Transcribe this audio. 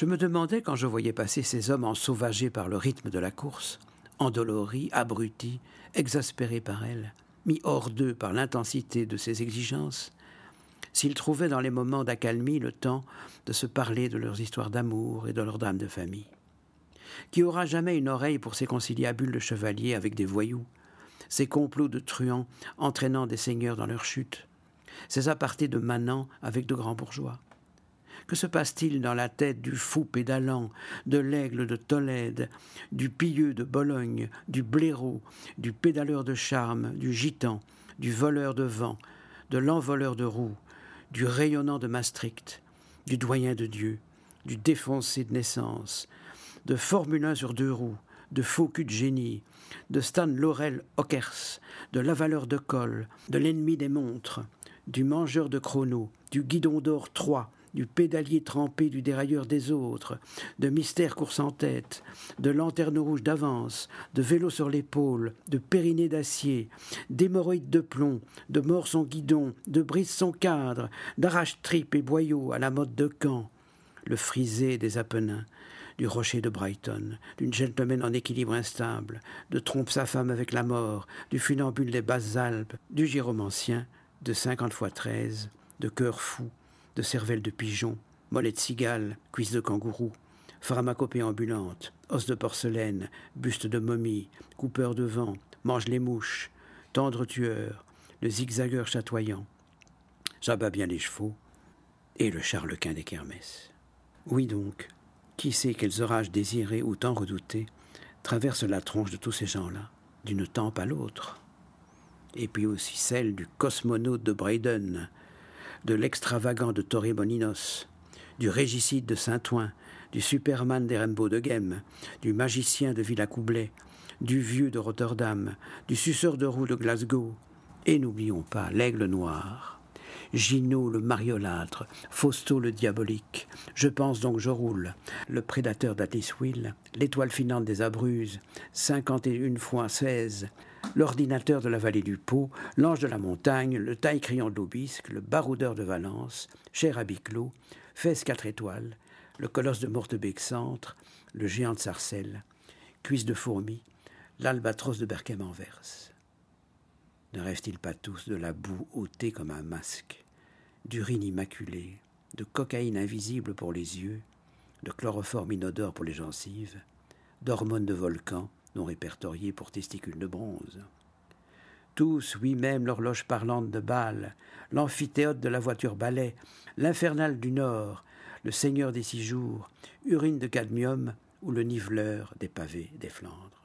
Je me demandais quand je voyais passer ces hommes ensauvagés par le rythme de la course, endoloris, abrutis, exaspérés par elle, mis hors d'eux par l'intensité de ses exigences, s'ils trouvaient dans les moments d'accalmie le temps de se parler de leurs histoires d'amour et de leurs drames de famille. Qui aura jamais une oreille pour ces conciliabules de chevaliers avec des voyous, ces complots de truands entraînant des seigneurs dans leur chute, ces apartés de manants avec de grands bourgeois? Que se passe-t-il dans la tête du fou pédalant, de l'aigle de Tolède, du pilleux de Bologne, du blaireau, du pédaleur de charme, du gitan, du voleur de vent, de l'envoleur de roues, du rayonnant de Maastricht, du doyen de Dieu, du défoncé de naissance, de Formule sur deux roues, de faux cul de génie, de Stan Laurel Hockers, de l'avaleur de col, de l'ennemi des montres, du mangeur de chrono, du guidon d'or 3, du pédalier trempé du dérailleur des autres, de mystère course en tête, de lanterne rouge d'avance, de vélo sur l'épaule, de périnée d'acier, d'hémorroïdes de plomb, de mort son guidon, de brise son cadre, d'arrache-tripes et boyaux à la mode de Caen, le frisé des Apennins, du rocher de Brighton, d'une gentleman en équilibre instable, de trompe sa femme avec la mort, du funambule des basses Alpes, du gyromancien, de cinquante fois treize, de cœur fou, de de pigeon, mollet de cigale, cuisse de kangourou, pharmacopée ambulante, os de porcelaine, buste de momie, coupeur de vent, mange les mouches, tendre tueur, le zigzagueur chatoyant. J'abats bien les chevaux, et le charlequin des kermesses. Oui donc, qui sait quels orages désirés ou tant redoutés traversent la tronche de tous ces gens-là, d'une tempe à l'autre Et puis aussi celle du cosmonaute de Braden, de l'extravagant de Torremolinos, du régicide de Saint-Ouen, du Superman des Rainbow de Ghem, du magicien de Villacoublay, du vieux de Rotterdam, du suceur de roue de Glasgow, et n'oublions pas l'aigle noir, Gino le mariolâtre, Fausto le diabolique, Je pense donc je roule, le prédateur d'Atiswil, l'étoile finante des Abruzes, cinquante et une fois seize, l'ordinateur de la vallée du Pau, l'ange de la montagne, le taille criant de l'Aubisque, le baroudeur de Valence, cher à Biclot, Fès quatre étoiles, le colosse de Mortebec-Centre, le géant de Sarcelles, cuisse de fourmi, l'albatros de Berkem-en-Verse. Ne rêvent-ils pas tous de la boue ôtée comme un masque, d'urine immaculée, de cocaïne invisible pour les yeux, de chloroforme inodore pour les gencives, d'hormones de volcan, non répertoriés pour testicules de bronze. Tous, oui même l'horloge parlante de Bâle, l'amphithéâtre de la voiture balai, l'infernal du Nord, le seigneur des six jours, urine de cadmium ou le niveleur des pavés des Flandres.